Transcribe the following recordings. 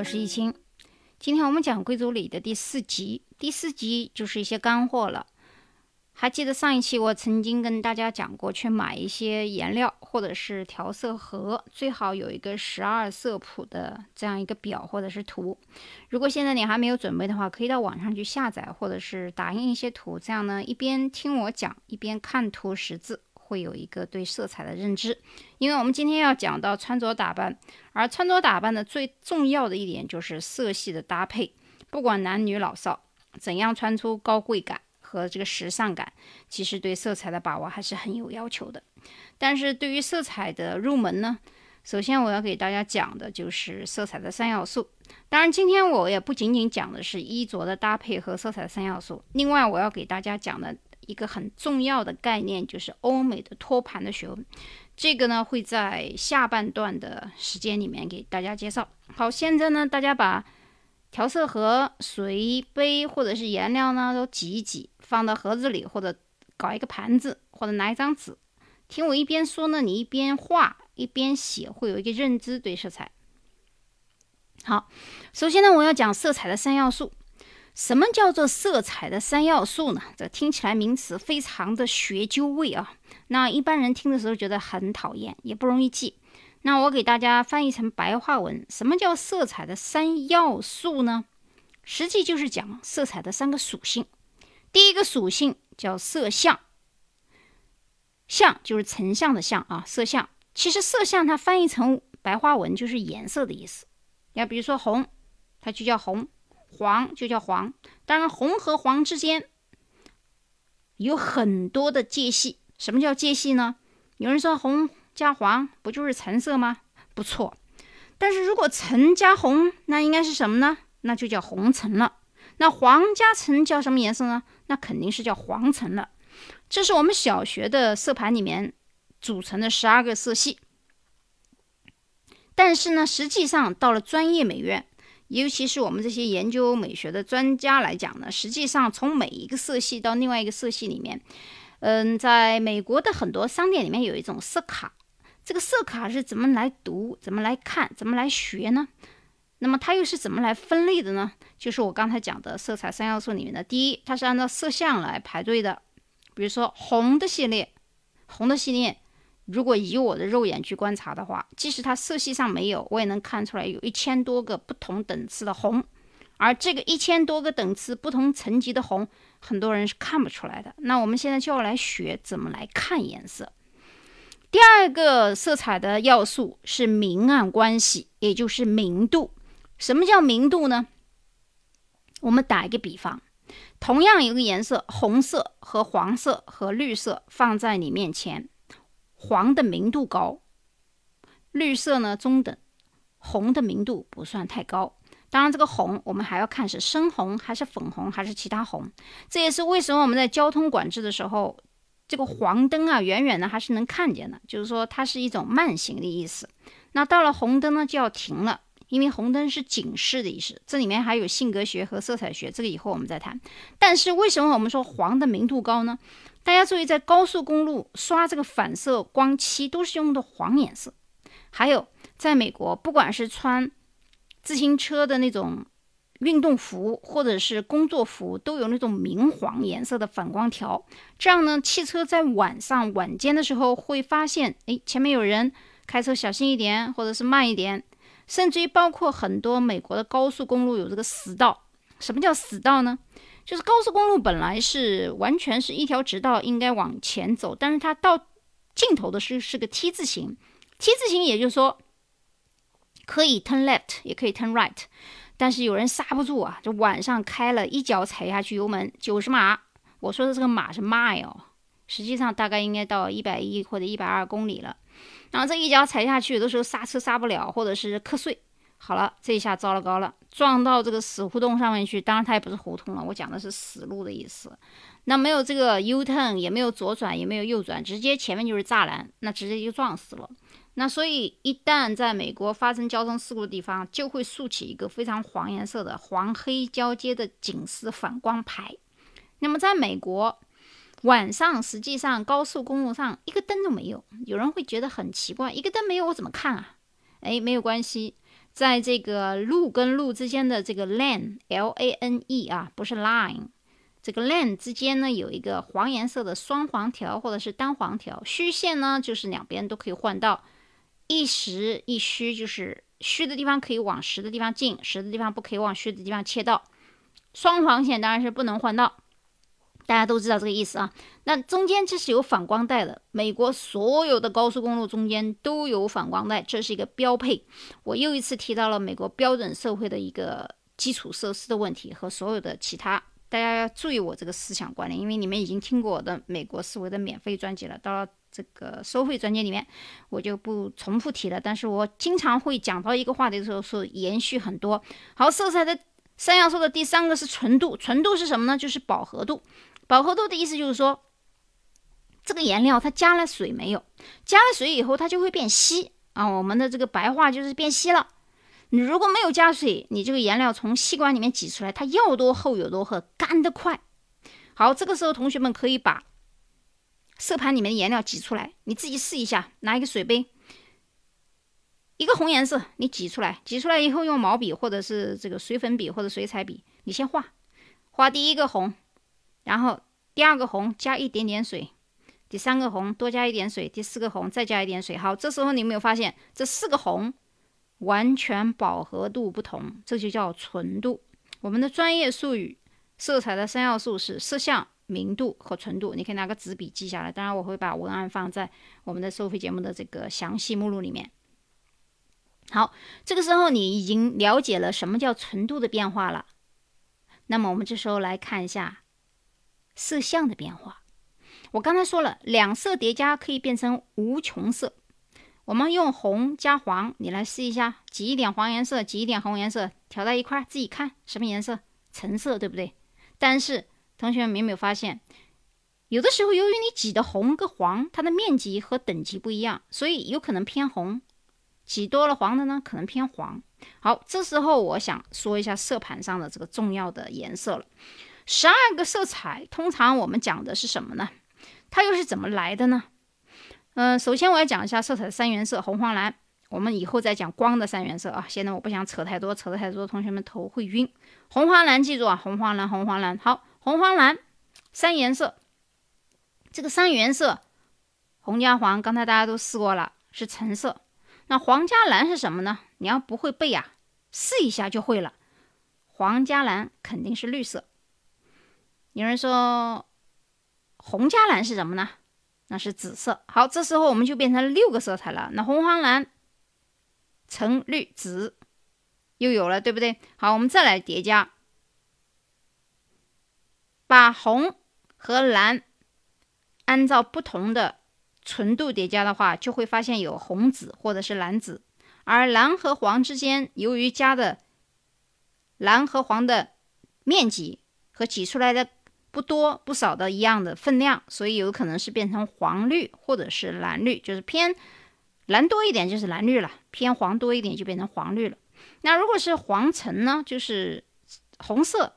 我是易清。今天我们讲贵族礼的第四集，第四集就是一些干货了。还记得上一期我曾经跟大家讲过，去买一些颜料或者是调色盒，最好有一个十二色谱的这样一个表或者是图。如果现在你还没有准备的话，可以到网上去下载，或者是打印一些图，这样呢一边听我讲，一边看图识字。会有一个对色彩的认知，因为我们今天要讲到穿着打扮，而穿着打扮的最重要的一点就是色系的搭配。不管男女老少，怎样穿出高贵感和这个时尚感，其实对色彩的把握还是很有要求的。但是对于色彩的入门呢，首先我要给大家讲的就是色彩的三要素。当然，今天我也不仅仅讲的是衣着的搭配和色彩三要素，另外我要给大家讲的。一个很重要的概念就是欧美的托盘的学问，这个呢会在下半段的时间里面给大家介绍。好，现在呢大家把调色盒、水杯或者是颜料呢都挤一挤，放到盒子里，或者搞一个盘子，或者拿一张纸，听我一边说呢，你一边画一边写，会有一个认知对色彩。好，首先呢我要讲色彩的三要素。什么叫做色彩的三要素呢？这听起来名词非常的学究味啊。那一般人听的时候觉得很讨厌，也不容易记。那我给大家翻译成白话文：什么叫色彩的三要素呢？实际就是讲色彩的三个属性。第一个属性叫色相，相就是成像的像啊，色相。其实色相它翻译成白话文就是颜色的意思。要比如说红，它就叫红。黄就叫黄，当然红和黄之间有很多的界系。什么叫界系呢？有人说红加黄不就是橙色吗？不错，但是如果橙加红，那应该是什么呢？那就叫红橙了。那黄加橙叫什么颜色呢？那肯定是叫黄橙了。这是我们小学的色盘里面组成的十二个色系。但是呢，实际上到了专业美院。尤其是我们这些研究美学的专家来讲呢，实际上从每一个色系到另外一个色系里面，嗯，在美国的很多商店里面有一种色卡，这个色卡是怎么来读、怎么来看、怎么来学呢？那么它又是怎么来分类的呢？就是我刚才讲的色彩三要素里面的第一，它是按照色相来排队的，比如说红的系列，红的系列。如果以我的肉眼去观察的话，即使它色系上没有，我也能看出来有一千多个不同等次的红。而这个一千多个等次不同层级的红，很多人是看不出来的。那我们现在就要来学怎么来看颜色。第二个色彩的要素是明暗关系，也就是明度。什么叫明度呢？我们打一个比方，同样一个颜色，红色和黄色和绿色放在你面前。黄的明度高，绿色呢中等，红的明度不算太高。当然，这个红我们还要看是深红还是粉红还是其他红。这也是为什么我们在交通管制的时候，这个黄灯啊，远远的还是能看见的，就是说它是一种慢行的意思。那到了红灯呢，就要停了，因为红灯是警示的意思。这里面还有性格学和色彩学，这个以后我们再谈。但是为什么我们说黄的明度高呢？大家注意，在高速公路刷这个反射光漆都是用的黄颜色。还有，在美国，不管是穿自行车的那种运动服，或者是工作服，都有那种明黄颜色的反光条。这样呢，汽车在晚上晚间的时候会发现，哎，前面有人，开车小心一点，或者是慢一点。甚至于包括很多美国的高速公路有这个死道。什么叫死道呢？就是高速公路本来是完全是一条直道，应该往前走，但是它到尽头的是是个 T 字形，T 字形也就是说可以 turn left，也可以 turn right，但是有人刹不住啊，就晚上开了一脚踩下去油门九十码，我说的这个码是 mile，实际上大概应该到一百一或者一百二公里了，然后这一脚踩下去，有的时候刹车刹不了，或者是磕碎。好了，这一下糟了高了，撞到这个死胡同上面去。当然，它也不是胡同了，我讲的是死路的意思。那没有这个 U turn，也没有左转，也没有右转，直接前面就是栅栏，那直接就撞死了。那所以，一旦在美国发生交通事故的地方，就会竖起一个非常黄颜色的黄黑交接的警示反光牌。那么，在美国晚上，实际上高速公路上一个灯都没有。有人会觉得很奇怪，一个灯没有，我怎么看啊？哎，没有关系。在这个路跟路之间的这个 lane，l a n e 啊，不是 line，这个 lane 之间呢有一个黄颜色的双黄条或者是单黄条，虚线呢就是两边都可以换道，一实一虚，就是虚的地方可以往实的地方进，实的地方不可以往虚的地方切道。双黄线当然是不能换道。大家都知道这个意思啊，那中间这是有反光带的，美国所有的高速公路中间都有反光带，这是一个标配。我又一次提到了美国标准社会的一个基础设施的问题和所有的其他，大家要注意我这个思想观念，因为你们已经听过我的美国思维的免费专辑了，到了这个收费专辑里面我就不重复提了。但是我经常会讲到一个话题的时候是延续很多。好，色彩的三要素的第三个是纯度，纯度是什么呢？就是饱和度。饱和度的意思就是说，这个颜料它加了水没有？加了水以后，它就会变稀啊。我们的这个白话就是变稀了。你如果没有加水，你这个颜料从吸管里面挤出来，它要多厚有多厚，干得快。好，这个时候同学们可以把色盘里面的颜料挤出来，你自己试一下，拿一个水杯，一个红颜色，你挤出来，挤出来以后用毛笔或者是这个水粉笔或者水彩笔，你先画，画第一个红。然后第二个红加一点点水，第三个红多加一点水，第四个红再加一点水。好，这时候你有没有发现这四个红完全饱和度不同？这就叫纯度。我们的专业术语，色彩的三要素是色相、明度和纯度。你可以拿个纸笔记下来。当然，我会把文案放在我们的收费节目的这个详细目录里面。好，这个时候你已经了解了什么叫纯度的变化了。那么我们这时候来看一下。色相的变化，我刚才说了，两色叠加可以变成无穷色。我们用红加黄，你来试一下，挤一点黄颜色，挤一点红颜色，调在一块儿，自己看什么颜色？橙色，对不对？但是同学们有没有发现，有的时候由于你挤的红跟黄，它的面积和等级不一样，所以有可能偏红；挤多了黄的呢，可能偏黄。好，这时候我想说一下色盘上的这个重要的颜色了。十二个色彩，通常我们讲的是什么呢？它又是怎么来的呢？嗯，首先我要讲一下色彩的三原色：红、黄、蓝。我们以后再讲光的三原色啊。现在我不想扯太多，扯得太多，同学们头会晕。红、黄、蓝，记住啊，红、黄、蓝，红、黄、蓝。好，红、黄、蓝三颜色。这个三原色，红加黄，刚才大家都试过了，是橙色。那黄加蓝是什么呢？你要不会背呀，试一下就会了。黄加蓝肯定是绿色。有人说红加蓝是什么呢？那是紫色。好，这时候我们就变成六个色彩了。那红、黄、蓝、橙、绿、紫又有了，对不对？好，我们再来叠加，把红和蓝按照不同的纯度叠加的话，就会发现有红紫或者是蓝紫。而蓝和黄之间，由于加的蓝和黄的面积和挤出来的。不多不少的一样的分量，所以有可能是变成黄绿或者是蓝绿，就是偏蓝多一点就是蓝绿了，偏黄多一点就变成黄绿了。那如果是黄橙呢，就是红色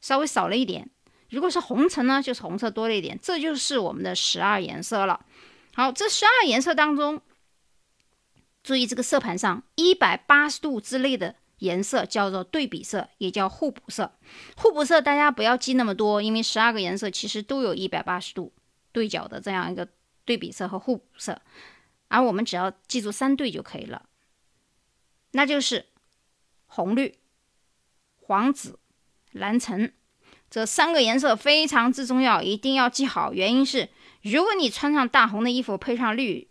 稍微少了一点；如果是红橙呢，就是红色多了一点。这就是我们的十二颜色了。好，这十二颜色当中，注意这个色盘上一百八十度之内的。颜色叫做对比色，也叫互补色。互补色大家不要记那么多，因为十二个颜色其实都有一百八十度对角的这样一个对比色和互补色，而我们只要记住三对就可以了，那就是红绿、黄紫、蓝橙这三个颜色非常之重要，一定要记好。原因是，如果你穿上大红的衣服配上绿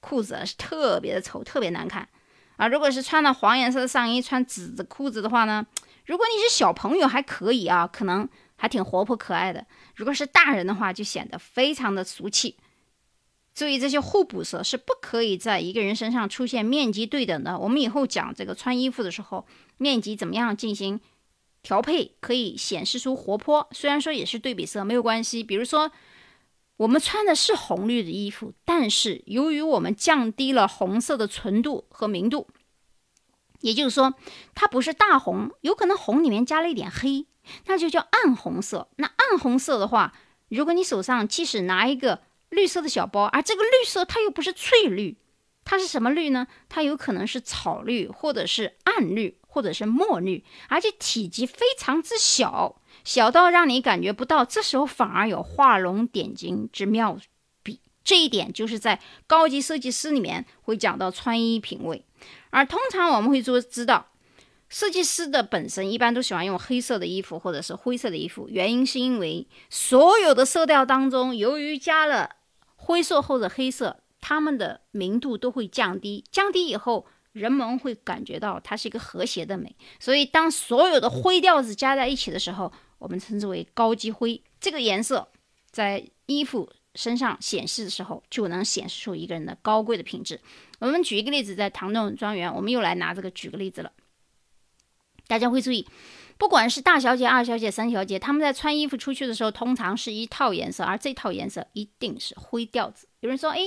裤子，是特别的丑，特别难看。啊，如果是穿了黄颜色的上衣，穿紫的裤子的话呢？如果你是小朋友还可以啊，可能还挺活泼可爱的。如果是大人的话，就显得非常的俗气。注意，这些互补色是不可以在一个人身上出现面积对等的。我们以后讲这个穿衣服的时候，面积怎么样进行调配，可以显示出活泼。虽然说也是对比色，没有关系。比如说。我们穿的是红绿的衣服，但是由于我们降低了红色的纯度和明度，也就是说，它不是大红，有可能红里面加了一点黑，那就叫暗红色。那暗红色的话，如果你手上即使拿一个绿色的小包，而这个绿色它又不是翠绿，它是什么绿呢？它有可能是草绿，或者是暗绿，或者是墨绿，而且体积非常之小，小到让你感觉不到。这时候反而有画龙点睛之妙笔。这一点就是在高级设计师里面会讲到穿衣品味。而通常我们会说知道，设计师的本身一般都喜欢用黑色的衣服或者是灰色的衣服，原因是因为所有的色调当中，由于加了灰色或者黑色。它们的明度都会降低，降低以后，人们会感觉到它是一个和谐的美。所以，当所有的灰调子加在一起的时候，我们称之为高级灰。这个颜色在衣服身上显示的时候，就能显示出一个人的高贵的品质。我们举一个例子，在唐顿庄园，我们又来拿这个举个例子了。大家会注意，不管是大小姐、二小姐、三小姐，她们在穿衣服出去的时候，通常是一套颜色，而这套颜色一定是灰调子。有人说，哎。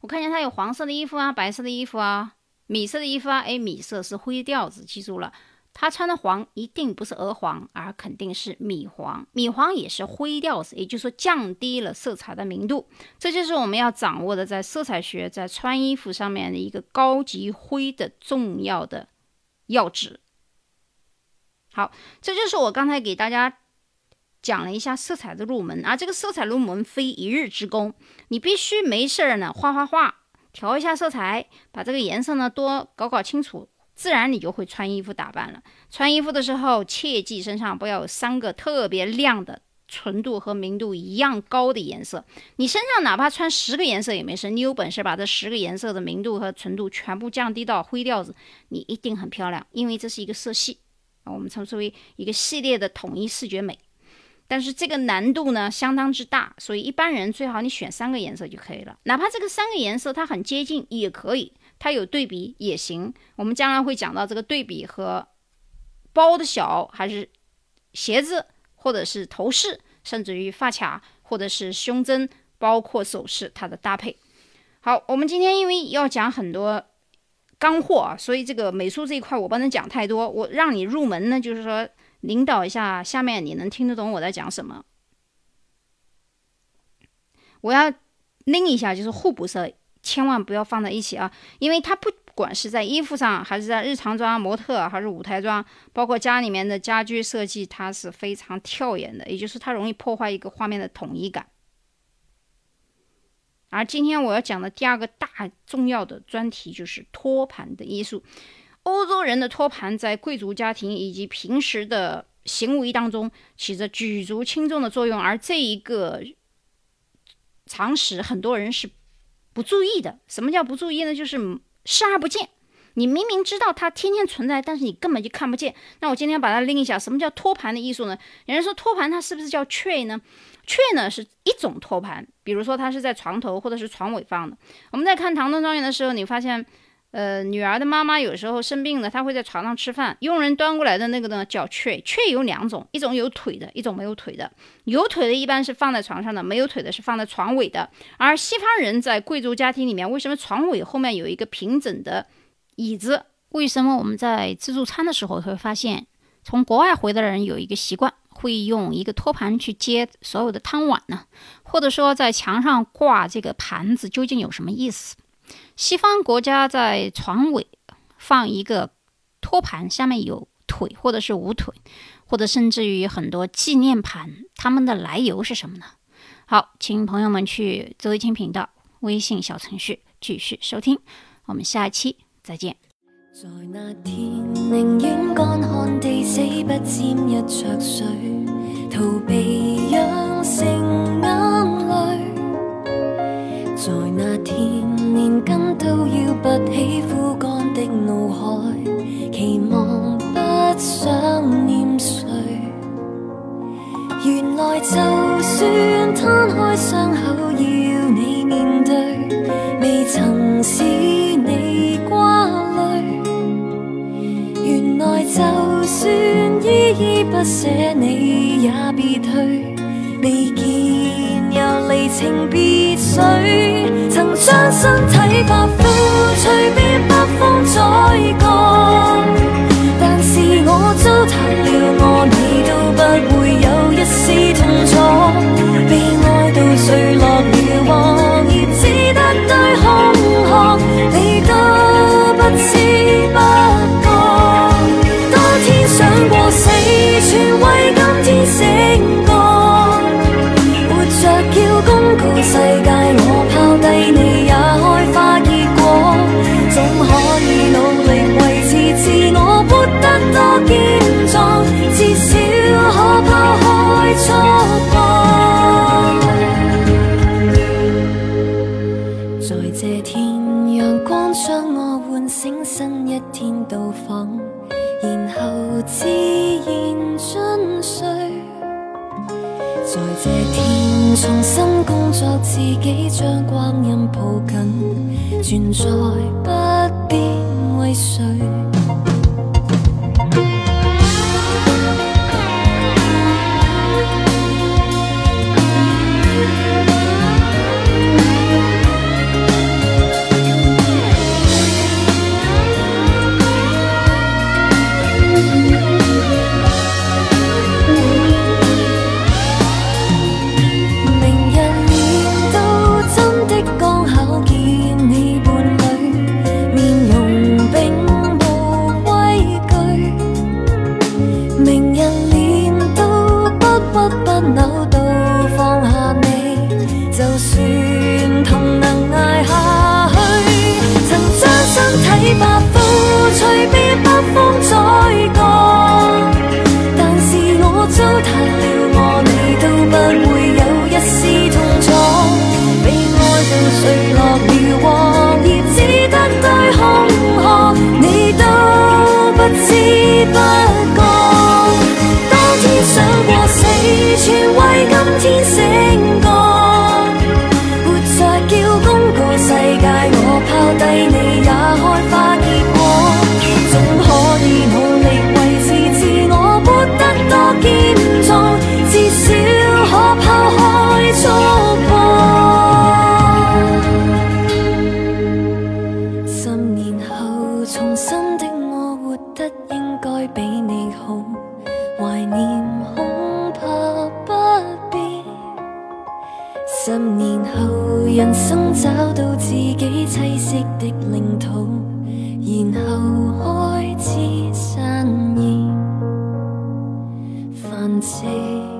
我看见她有黄色的衣服啊，白色的衣服啊，米色的衣服啊。哎，米色是灰调子，记住了，他穿的黄一定不是鹅黄，而肯定是米黄。米黄也是灰调子，也就是说降低了色彩的明度。这就是我们要掌握的在色彩学在穿衣服上面的一个高级灰的重要的要旨。好，这就是我刚才给大家。讲了一下色彩的入门啊，这个色彩入门非一日之功，你必须没事儿呢画画画，调一下色彩，把这个颜色呢多搞搞清楚，自然你就会穿衣服打扮了。穿衣服的时候，切记身上不要有三个特别亮的、纯度和明度一样高的颜色。你身上哪怕穿十个颜色也没事，你有本事把这十个颜色的明度和纯度全部降低到灰调子，你一定很漂亮，因为这是一个色系啊，我们称之为一个系列的统一视觉美。但是这个难度呢相当之大，所以一般人最好你选三个颜色就可以了。哪怕这个三个颜色它很接近也可以，它有对比也行。我们将来会讲到这个对比和包的小还是鞋子，或者是头饰，甚至于发卡或者是胸针，包括首饰它的搭配。好，我们今天因为要讲很多干货啊，所以这个美术这一块我不能讲太多，我让你入门呢，就是说。领导一下，下面你能听得懂我在讲什么？我要拎一下，就是互补色，千万不要放在一起啊！因为它不管是在衣服上，还是在日常装、模特，还是舞台装，包括家里面的家居设计，它是非常跳眼的，也就是它容易破坏一个画面的统一感。而今天我要讲的第二个大重要的专题就是托盘的艺术。欧洲人的托盘在贵族家庭以及平时的行为当中起着举足轻重的作用，而这一个常识很多人是不注意的。什么叫不注意呢？就是视而不见。你明明知道它天天存在，但是你根本就看不见。那我今天把它拎一下。什么叫托盘的艺术呢？有人说托盘它是不是叫 tray 呢？tray 呢？是一种托盘，比如说它是在床头或者是床尾放的。我们在看唐顿庄园的时候，你发现。呃，女儿的妈妈有时候生病了，她会在床上吃饭。佣人端过来的那个呢，叫雀。雀有两种，一种有腿的，一种没有腿的。有腿的一般是放在床上的，没有腿的是放在床尾的。而西方人在贵族家庭里面，为什么床尾后面有一个平整的椅子？为什么我们在自助餐的时候会发现，从国外回来的人有一个习惯，会用一个托盘去接所有的汤碗呢？或者说，在墙上挂这个盘子，究竟有什么意思？西方国家在床尾放一个托盘，下面有腿或者是无腿，或者甚至于很多纪念盘，它们的来由是什么呢？好，请朋友们去周一清频道微信小程序继续收听，我们下期再见。在那天，宁愿干旱地死，不沾一着水，逃避养成眼泪。在那天。都要拔起枯干的脑海，期望不想念谁。原来就算摊开伤口要你面对，未曾使你挂泪。原来就算依依不舍，你也别退。未见又离情别绪。曾将身体发肤，随便北风再降。但是我糟蹋了我，你都不会有一丝痛楚。被爱到坠落了，而世界。将光阴抱紧存在不必为谁。全为今天写。十年后，人生找到自己栖息的领土，然后开始生意繁殖。